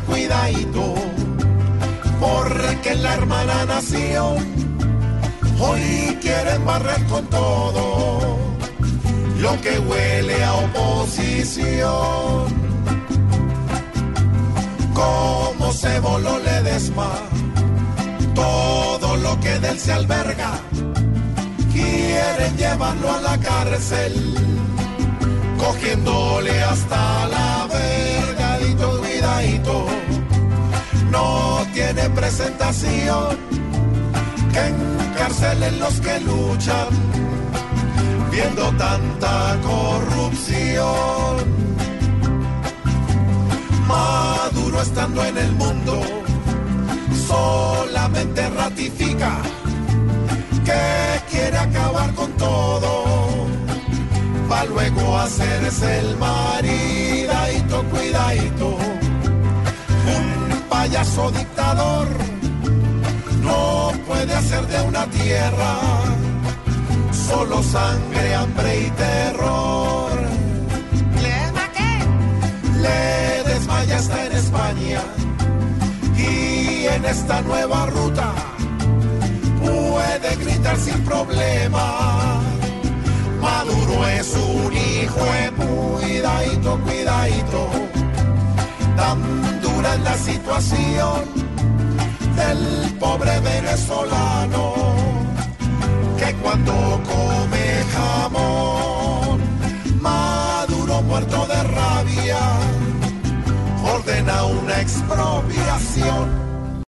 cuidadito, porque la hermana nació, hoy quieren barrer con todo lo que huele a oposición. Como se voló le desma todo lo que del se alberga, quieren llevarlo a la cárcel, cogiéndole hasta la vergadito, no tiene presentación, que encarcelen los que luchan, viendo tanta corrupción. Maduro estando en el mundo solamente ratifica que quiere acabar con todo, para luego hacerse el maridadito, payaso dictador no puede hacer de una tierra solo sangre, hambre y terror. ¿Le qué? Le desmaya está en España y en esta nueva ruta puede gritar sin problema. Maduro es un hijo de cuidadito, cuidadito. La situación del pobre venezolano que cuando come jamón, Maduro muerto de rabia ordena una expropiación